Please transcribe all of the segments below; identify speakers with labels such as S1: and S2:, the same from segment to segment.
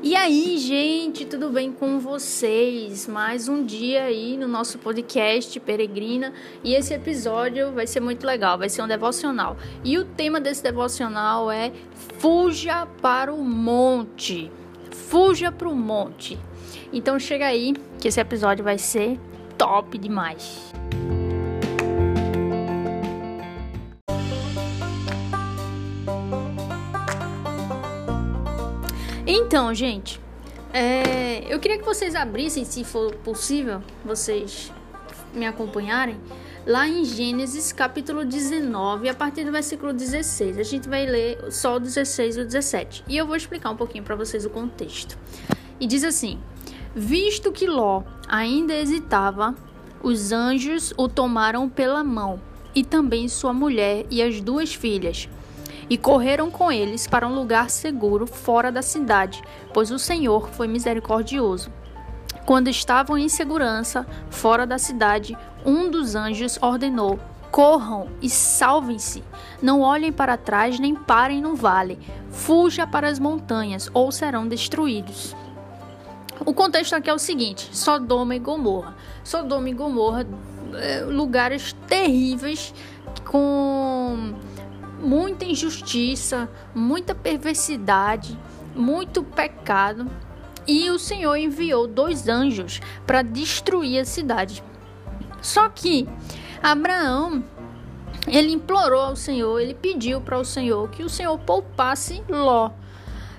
S1: E aí, gente, tudo bem com vocês? Mais um dia aí no nosso podcast Peregrina e esse episódio vai ser muito legal, vai ser um devocional. E o tema desse devocional é Fuja para o Monte. Fuja para o Monte. Então chega aí que esse episódio vai ser top demais. Então, gente, é, eu queria que vocês abrissem, se for possível, vocês me acompanharem, lá em Gênesis capítulo 19, a partir do versículo 16. A gente vai ler só o 16 e o 17. E eu vou explicar um pouquinho para vocês o contexto. E diz assim: Visto que Ló ainda hesitava, os anjos o tomaram pela mão, e também sua mulher e as duas filhas e correram com eles para um lugar seguro fora da cidade, pois o Senhor foi misericordioso. Quando estavam em segurança fora da cidade, um dos anjos ordenou: Corram e salvem-se. Não olhem para trás nem parem no vale. Fuja para as montanhas ou serão destruídos. O contexto aqui é o seguinte: Sodoma e Gomorra. Sodoma e Gomorra, é, lugares terríveis com muita injustiça, muita perversidade, muito pecado. E o Senhor enviou dois anjos para destruir a cidade. Só que Abraão, ele implorou ao Senhor, ele pediu para o Senhor que o Senhor poupasse Ló,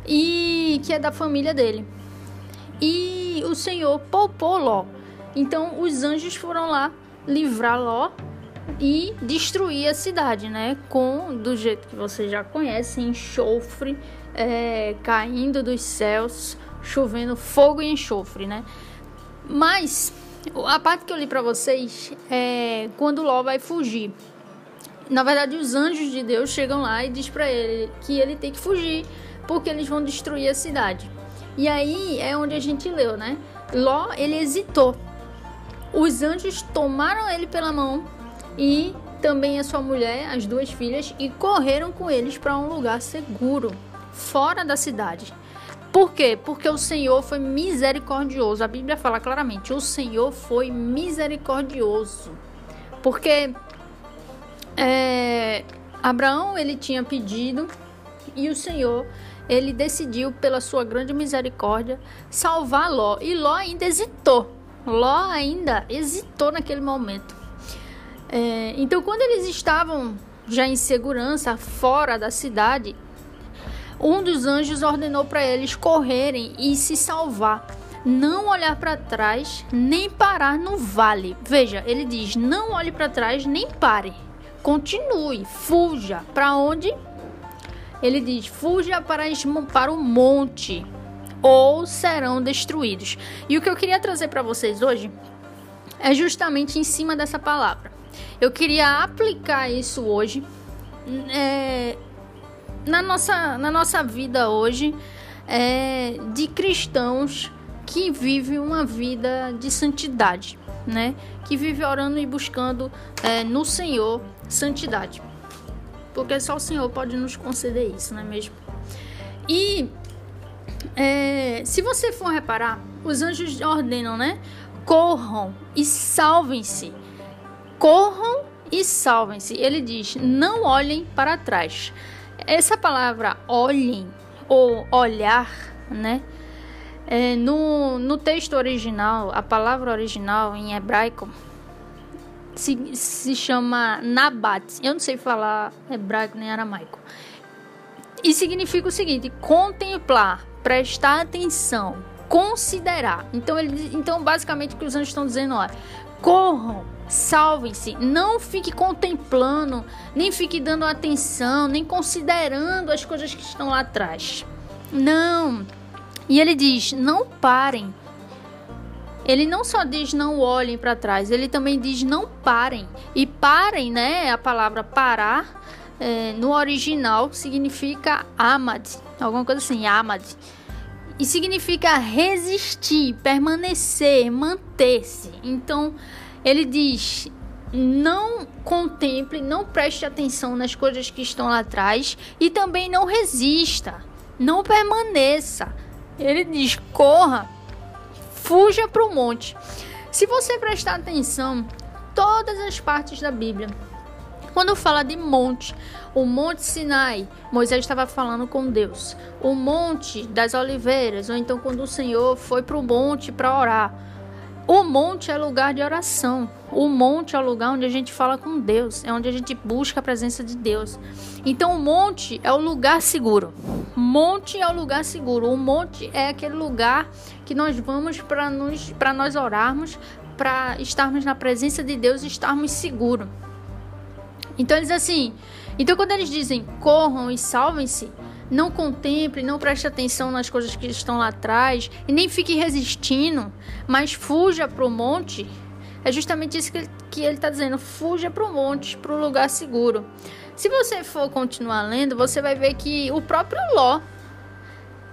S1: e que é da família dele. E o Senhor poupou Ló. Então os anjos foram lá livrar Ló e destruir a cidade, né? Com do jeito que vocês já conhecem, enxofre é, caindo dos céus, chovendo fogo e enxofre, né? Mas a parte que eu li para vocês é quando Ló vai fugir. Na verdade, os anjos de Deus chegam lá e diz para ele que ele tem que fugir porque eles vão destruir a cidade. E aí é onde a gente leu, né? Ló ele hesitou. Os anjos tomaram ele pela mão e também a sua mulher, as duas filhas, e correram com eles para um lugar seguro, fora da cidade. Por quê? Porque o Senhor foi misericordioso. A Bíblia fala claramente: o Senhor foi misericordioso. Porque é, Abraão ele tinha pedido e o Senhor ele decidiu pela sua grande misericórdia salvar Ló. E Ló ainda hesitou. Ló ainda hesitou naquele momento. É, então, quando eles estavam já em segurança fora da cidade, um dos anjos ordenou para eles correrem e se salvar, não olhar para trás nem parar no vale. Veja, ele diz: não olhe para trás nem pare, continue, fuja. Para onde? Ele diz: fuja para, para o monte ou serão destruídos. E o que eu queria trazer para vocês hoje é justamente em cima dessa palavra. Eu queria aplicar isso hoje é, na, nossa, na nossa vida hoje é, de cristãos que vivem uma vida de santidade, né? Que vive orando e buscando é, no Senhor santidade. Porque só o Senhor pode nos conceder isso, não é mesmo? E é, se você for reparar, os anjos ordenam, né? Corram e salvem-se corram e salvem-se. Ele diz: não olhem para trás. Essa palavra olhem ou olhar, né? É, no, no texto original, a palavra original em hebraico se, se chama nabat. Eu não sei falar hebraico nem aramaico. E significa o seguinte: contemplar, prestar atenção, considerar. Então, ele, então basicamente o que os anjos estão dizendo é: corram Salvem-se, não fique contemplando, nem fique dando atenção, nem considerando as coisas que estão lá atrás. Não. E ele diz: não parem. Ele não só diz não olhem para trás, ele também diz não parem. E parem, né? A palavra parar é, no original significa amad, alguma coisa assim, amad. E significa resistir, permanecer, manter-se. Então, ele diz: não contemple, não preste atenção nas coisas que estão lá atrás e também não resista, não permaneça. Ele diz: corra, fuja para o monte. Se você prestar atenção, todas as partes da Bíblia, quando fala de monte, o Monte Sinai, Moisés estava falando com Deus. O Monte das Oliveiras, ou então quando o Senhor foi para o monte para orar. O monte é lugar de oração. O monte é o lugar onde a gente fala com Deus, é onde a gente busca a presença de Deus. Então, o monte é o lugar seguro. Monte é o lugar seguro. O monte é aquele lugar que nós vamos para nos para nós orarmos, para estarmos na presença de Deus e estarmos seguros. Então, eles assim, então quando eles dizem corram e salvem-se, não contemple, não preste atenção nas coisas que estão lá atrás e nem fique resistindo, mas fuja para o monte. É justamente isso que ele está dizendo: fuja para o monte, para o lugar seguro. Se você for continuar lendo, você vai ver que o próprio Ló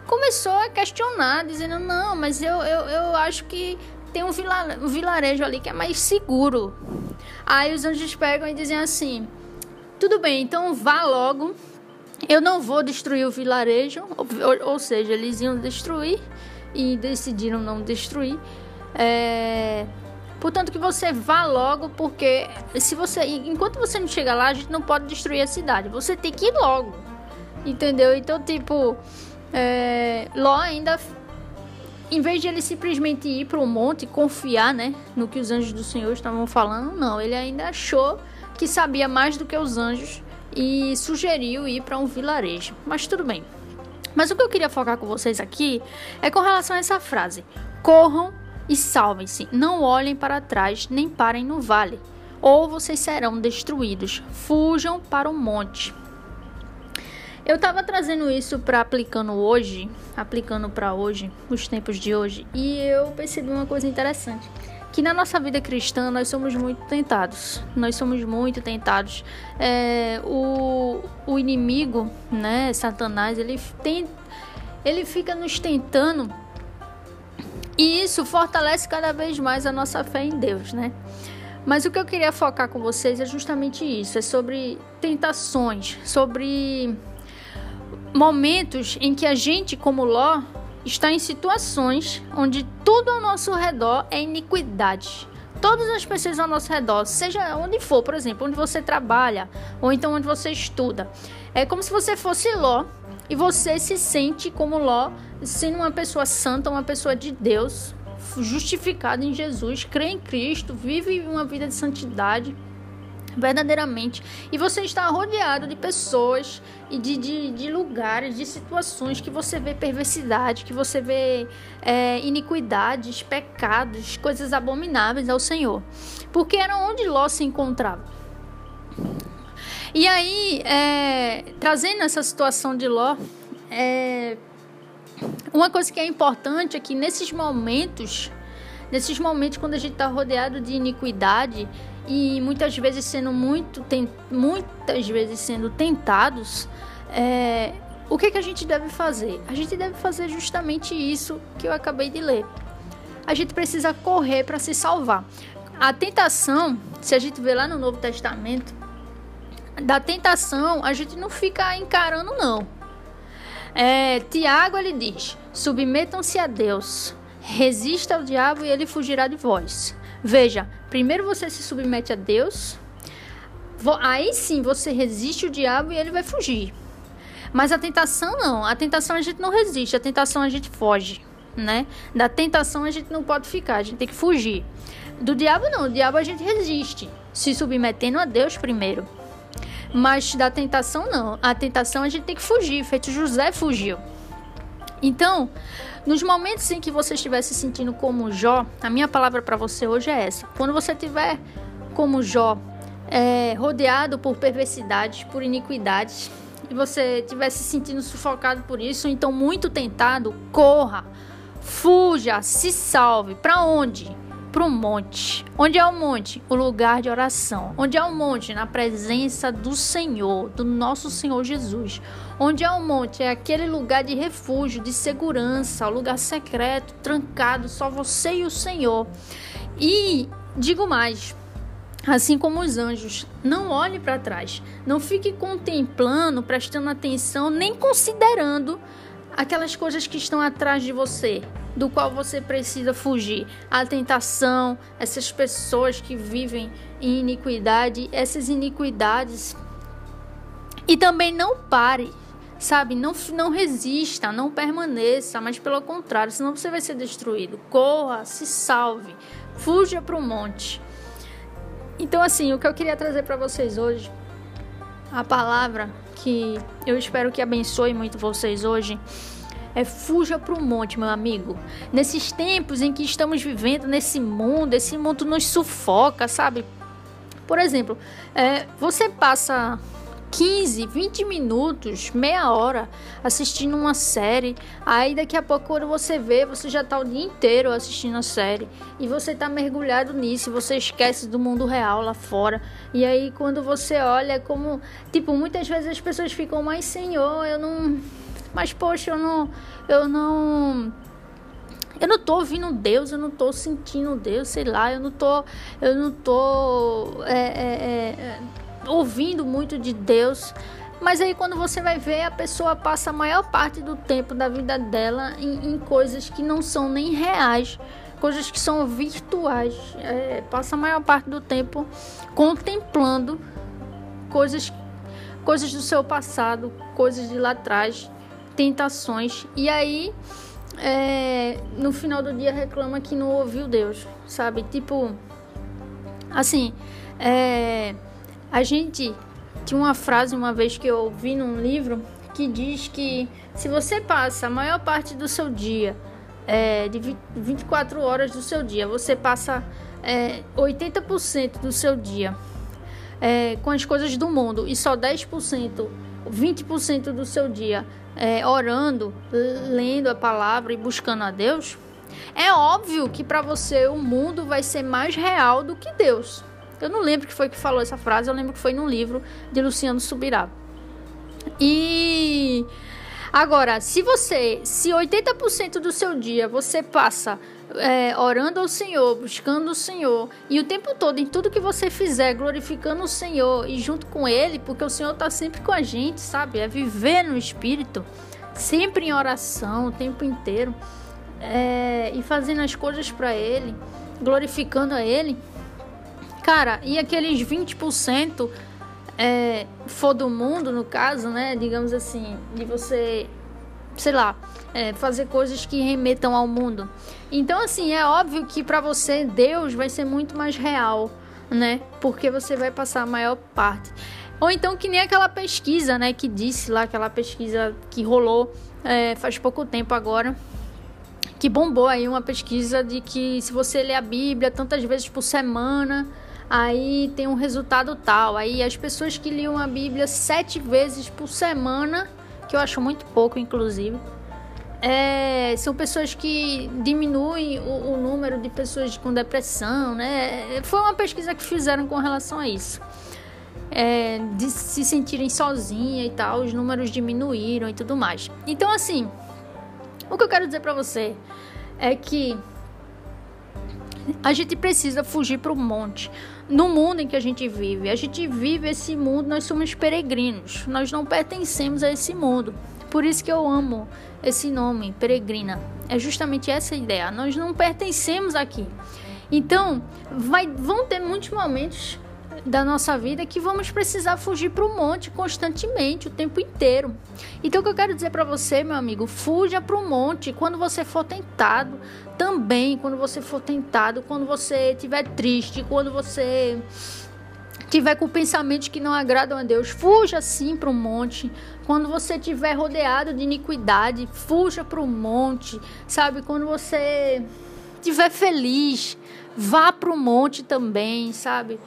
S1: começou a questionar, dizendo: não, mas eu, eu, eu acho que tem um, um vilarejo ali que é mais seguro. Aí os anjos pegam e dizem assim: tudo bem, então vá logo eu não vou destruir o vilarejo, ou, ou seja, eles iam destruir e decidiram não destruir. É, portanto, que você vá logo, porque se você, enquanto você não chegar lá, a gente não pode destruir a cidade. Você tem que ir logo, entendeu? Então, tipo, é, Ló ainda, em vez de ele simplesmente ir para o monte e confiar, né, no que os anjos do Senhor estavam falando, não, ele ainda achou que sabia mais do que os anjos e sugeriu ir para um vilarejo. Mas tudo bem. Mas o que eu queria focar com vocês aqui é com relação a essa frase: corram e salvem-se, não olhem para trás nem parem no vale, ou vocês serão destruídos. Fujam para o monte. Eu estava trazendo isso para aplicando hoje, aplicando para hoje, os tempos de hoje, e eu percebi uma coisa interessante que na nossa vida cristã nós somos muito tentados. Nós somos muito tentados. É, o, o inimigo, né, Satanás, ele tem, ele fica nos tentando e isso fortalece cada vez mais a nossa fé em Deus, né? Mas o que eu queria focar com vocês é justamente isso, é sobre tentações, sobre momentos em que a gente, como Ló, está em situações onde tudo ao nosso redor é iniquidade. Todas as pessoas ao nosso redor, seja onde for, por exemplo, onde você trabalha ou então onde você estuda, é como se você fosse Ló e você se sente como Ló, sendo uma pessoa santa, uma pessoa de Deus, justificada em Jesus, crê em Cristo, vive uma vida de santidade verdadeiramente. E você está rodeado de pessoas e de, de, de lugares, de situações que você vê perversidade, que você vê é, iniquidades, pecados, coisas abomináveis ao Senhor. Porque era onde Ló se encontrava. E aí, é, trazendo essa situação de Ló, é, uma coisa que é importante é que nesses momentos, nesses momentos quando a gente está rodeado de iniquidade, e muitas vezes sendo muito muitas vezes sendo tentados é, o que, que a gente deve fazer? A gente deve fazer justamente isso que eu acabei de ler. A gente precisa correr para se salvar. A tentação se a gente vê lá no Novo Testamento da tentação a gente não fica encarando não. É, Tiago ele diz submetam-se a Deus resista ao diabo e ele fugirá de vós. Veja, primeiro você se submete a Deus, aí sim você resiste o diabo e ele vai fugir. Mas a tentação não, a tentação a gente não resiste, a tentação a gente foge, né? Da tentação a gente não pode ficar, a gente tem que fugir. Do diabo não, o diabo a gente resiste, se submetendo a Deus primeiro. Mas da tentação não, a tentação a gente tem que fugir, feito José fugiu. Então, nos momentos em que você estiver se sentindo como Jó, a minha palavra para você hoje é essa. Quando você estiver como Jó, é, rodeado por perversidades, por iniquidades, e você estiver se sentindo sufocado por isso, então muito tentado, corra, fuja, se salve. Para onde? Para o monte. Onde é o monte? O lugar de oração. Onde é o monte? Na presença do Senhor, do nosso Senhor Jesus Onde é o monte? É aquele lugar de refúgio, de segurança, o lugar secreto, trancado, só você e o Senhor. E digo mais, assim como os anjos, não olhe para trás, não fique contemplando, prestando atenção, nem considerando aquelas coisas que estão atrás de você, do qual você precisa fugir. A tentação, essas pessoas que vivem em iniquidade, essas iniquidades. E também não pare, sabe? Não, não resista, não permaneça, mas pelo contrário, senão você vai ser destruído. Corra, se salve, fuja para o monte. Então, assim, o que eu queria trazer para vocês hoje, a palavra que eu espero que abençoe muito vocês hoje é fuja para o monte, meu amigo. Nesses tempos em que estamos vivendo, nesse mundo, esse mundo nos sufoca, sabe? Por exemplo, é, você passa 15, 20 minutos, meia hora assistindo uma série. Aí daqui a pouco, quando você vê, você já tá o dia inteiro assistindo a série. E você tá mergulhado nisso, você esquece do mundo real lá fora. E aí, quando você olha, é como. Tipo, muitas vezes as pessoas ficam, mas senhor, eu não. Mas poxa, eu não. Eu não. Eu não tô ouvindo Deus, eu não tô sentindo Deus, sei lá, eu não tô. Eu não tô. é, é, é ouvindo muito de Deus. Mas aí quando você vai ver, a pessoa passa a maior parte do tempo da vida dela em, em coisas que não são nem reais, coisas que são virtuais. É, passa a maior parte do tempo contemplando coisas, coisas do seu passado, coisas de lá atrás, tentações. E aí, é, no final do dia, reclama que não ouviu Deus, sabe? Tipo, assim, é a gente tinha uma frase uma vez que eu ouvi num livro que diz que se você passa a maior parte do seu dia, é, de 24 horas do seu dia, você passa é, 80% do seu dia é, com as coisas do mundo e só 10%, 20% do seu dia é, orando, lendo a palavra e buscando a Deus, é óbvio que para você o mundo vai ser mais real do que Deus. Eu não lembro que foi que falou essa frase, eu lembro que foi num livro de Luciano Subirá. E agora, se você, se 80% do seu dia você passa é, orando ao Senhor, buscando o Senhor, e o tempo todo, em tudo que você fizer, glorificando o Senhor e junto com Ele, porque o Senhor está sempre com a gente, sabe? É viver no Espírito, sempre em oração, o tempo inteiro, é, e fazendo as coisas para Ele, glorificando a Ele. Cara, e aqueles 20% é, for do mundo, no caso, né? Digamos assim, de você, sei lá, é, fazer coisas que remetam ao mundo. Então, assim, é óbvio que para você Deus vai ser muito mais real, né? Porque você vai passar a maior parte. Ou então que nem aquela pesquisa, né? Que disse lá, aquela pesquisa que rolou é, faz pouco tempo agora. Que bombou aí uma pesquisa de que se você ler a Bíblia tantas vezes por semana, aí tem um resultado tal. Aí as pessoas que liam a Bíblia sete vezes por semana, que eu acho muito pouco, inclusive, é, são pessoas que diminuem o, o, número de pessoas com depressão, né? Foi uma pesquisa que fizeram com relação a isso. É, de se sentirem sozinha e tal, os números diminuíram e tudo mais. Então, assim, o que eu quero dizer para você é que a gente precisa fugir para o monte no mundo em que a gente vive. A gente vive esse mundo, nós somos peregrinos, nós não pertencemos a esse mundo. Por isso que eu amo esse nome, peregrina. É justamente essa ideia. Nós não pertencemos aqui. Então, vai, vão ter muitos momentos da nossa vida que vamos precisar fugir para o monte constantemente, o tempo inteiro. Então, o que eu quero dizer para você, meu amigo, fuja para o monte quando você for tentado, também quando você for tentado, quando você estiver triste, quando você tiver com pensamentos que não agradam a Deus, fuja sim para o monte. Quando você estiver rodeado de iniquidade, fuja para o monte, sabe? Quando você estiver feliz, vá para o monte também, sabe?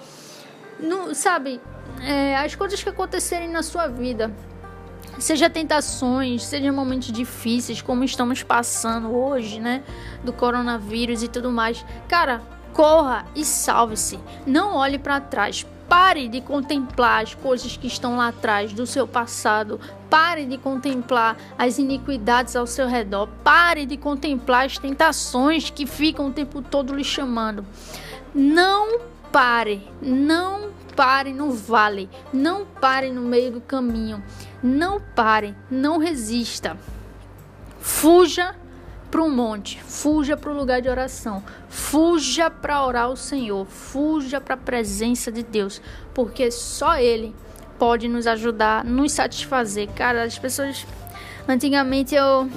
S1: Sabe, é, as coisas que acontecerem na sua vida, seja tentações, seja momentos difíceis, como estamos passando hoje, né, do coronavírus e tudo mais, cara, corra e salve-se. Não olhe para trás. Pare de contemplar as coisas que estão lá atrás do seu passado. Pare de contemplar as iniquidades ao seu redor. Pare de contemplar as tentações que ficam o tempo todo lhe chamando. Não pare, não pare no vale, não pare no meio do caminho, não pare, não resista. fuja para um monte, fuja para o lugar de oração, fuja para orar ao Senhor, fuja para a presença de Deus, porque só Ele pode nos ajudar, nos satisfazer. Cara, as pessoas antigamente eu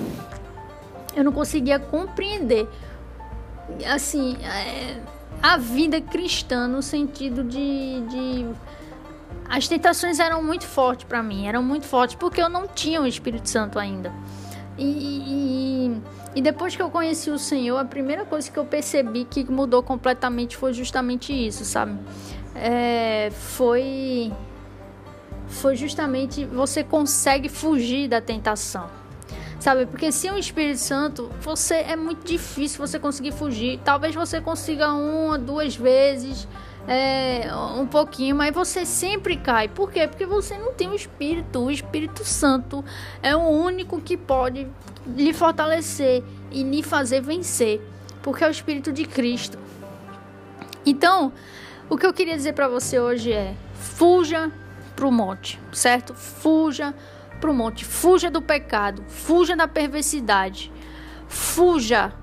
S1: eu não conseguia compreender assim é, a vida cristã no sentido de, de as tentações eram muito fortes para mim, eram muito fortes porque eu não tinha o Espírito Santo ainda. E, e, e, depois que eu conheci o Senhor, a primeira coisa que eu percebi que mudou completamente foi justamente isso, sabe? É, foi, foi justamente você consegue fugir da tentação, sabe? Porque sem o Espírito Santo, você é muito difícil você conseguir fugir. Talvez você consiga uma, duas vezes é, um pouquinho, mas você sempre cai. Por quê? Porque você não tem o Espírito. O Espírito Santo é o único que pode lhe fortalecer e lhe fazer vencer, porque é o Espírito de Cristo. Então, o que eu queria dizer para você hoje é: fuja para o monte, certo? Fuja para o monte, fuja do pecado, fuja da perversidade, fuja,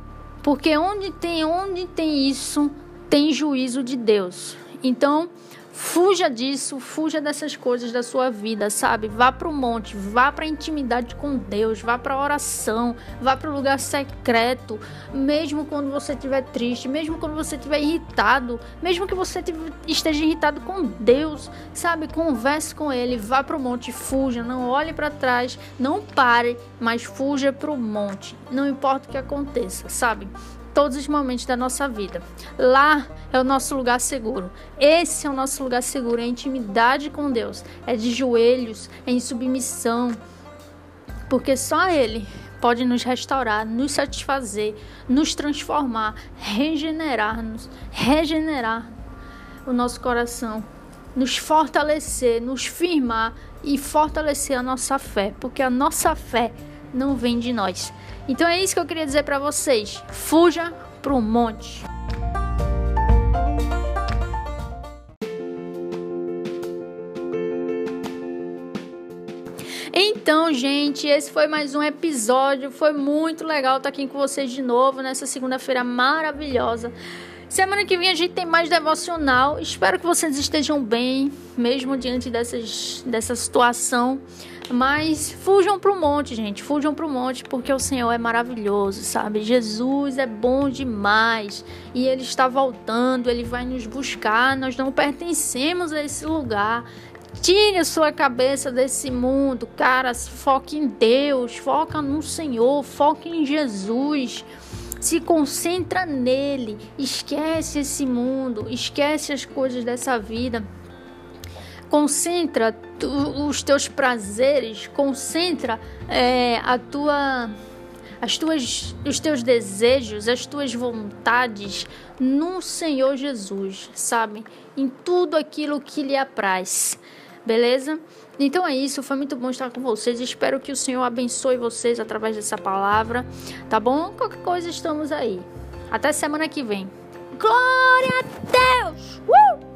S1: porque onde tem onde tem isso tem juízo de Deus. Então, fuja disso, fuja dessas coisas da sua vida, sabe? Vá para o monte, vá para a intimidade com Deus, vá para a oração, vá para o lugar secreto, mesmo quando você estiver triste, mesmo quando você estiver irritado, mesmo que você esteja irritado com Deus, sabe? Converse com Ele, vá para o monte, fuja, não olhe para trás, não pare, mas fuja para o monte, não importa o que aconteça, sabe? Todos os momentos da nossa vida. Lá é o nosso lugar seguro. Esse é o nosso lugar seguro, é intimidade com Deus, é de joelhos, é em submissão, porque só Ele pode nos restaurar, nos satisfazer, nos transformar, regenerar-nos, regenerar o nosso coração, nos fortalecer, nos firmar e fortalecer a nossa fé, porque a nossa fé não vem de nós. Então é isso que eu queria dizer para vocês. Fuja pro monte. Então, gente, esse foi mais um episódio. Foi muito legal estar aqui com vocês de novo nessa segunda-feira maravilhosa. Semana que vem a gente tem mais devocional. Espero que vocês estejam bem, mesmo diante dessas, dessa situação. Mas fujam para o monte, gente. Fujam para o monte porque o Senhor é maravilhoso, sabe? Jesus é bom demais e Ele está voltando. Ele vai nos buscar. Nós não pertencemos a esse lugar. Tire a sua cabeça desse mundo, cara. Foque em Deus, foca no Senhor, foque em Jesus se concentra nele, esquece esse mundo, esquece as coisas dessa vida. Concentra tu, os teus prazeres, concentra é, a tua, as tuas, os teus desejos, as tuas vontades no Senhor Jesus, sabe? Em tudo aquilo que lhe apraz, beleza? Então é isso, foi muito bom estar com vocês. Espero que o Senhor abençoe vocês através dessa palavra, tá bom? Qualquer coisa estamos aí. Até semana que vem. Glória a Deus! Uh!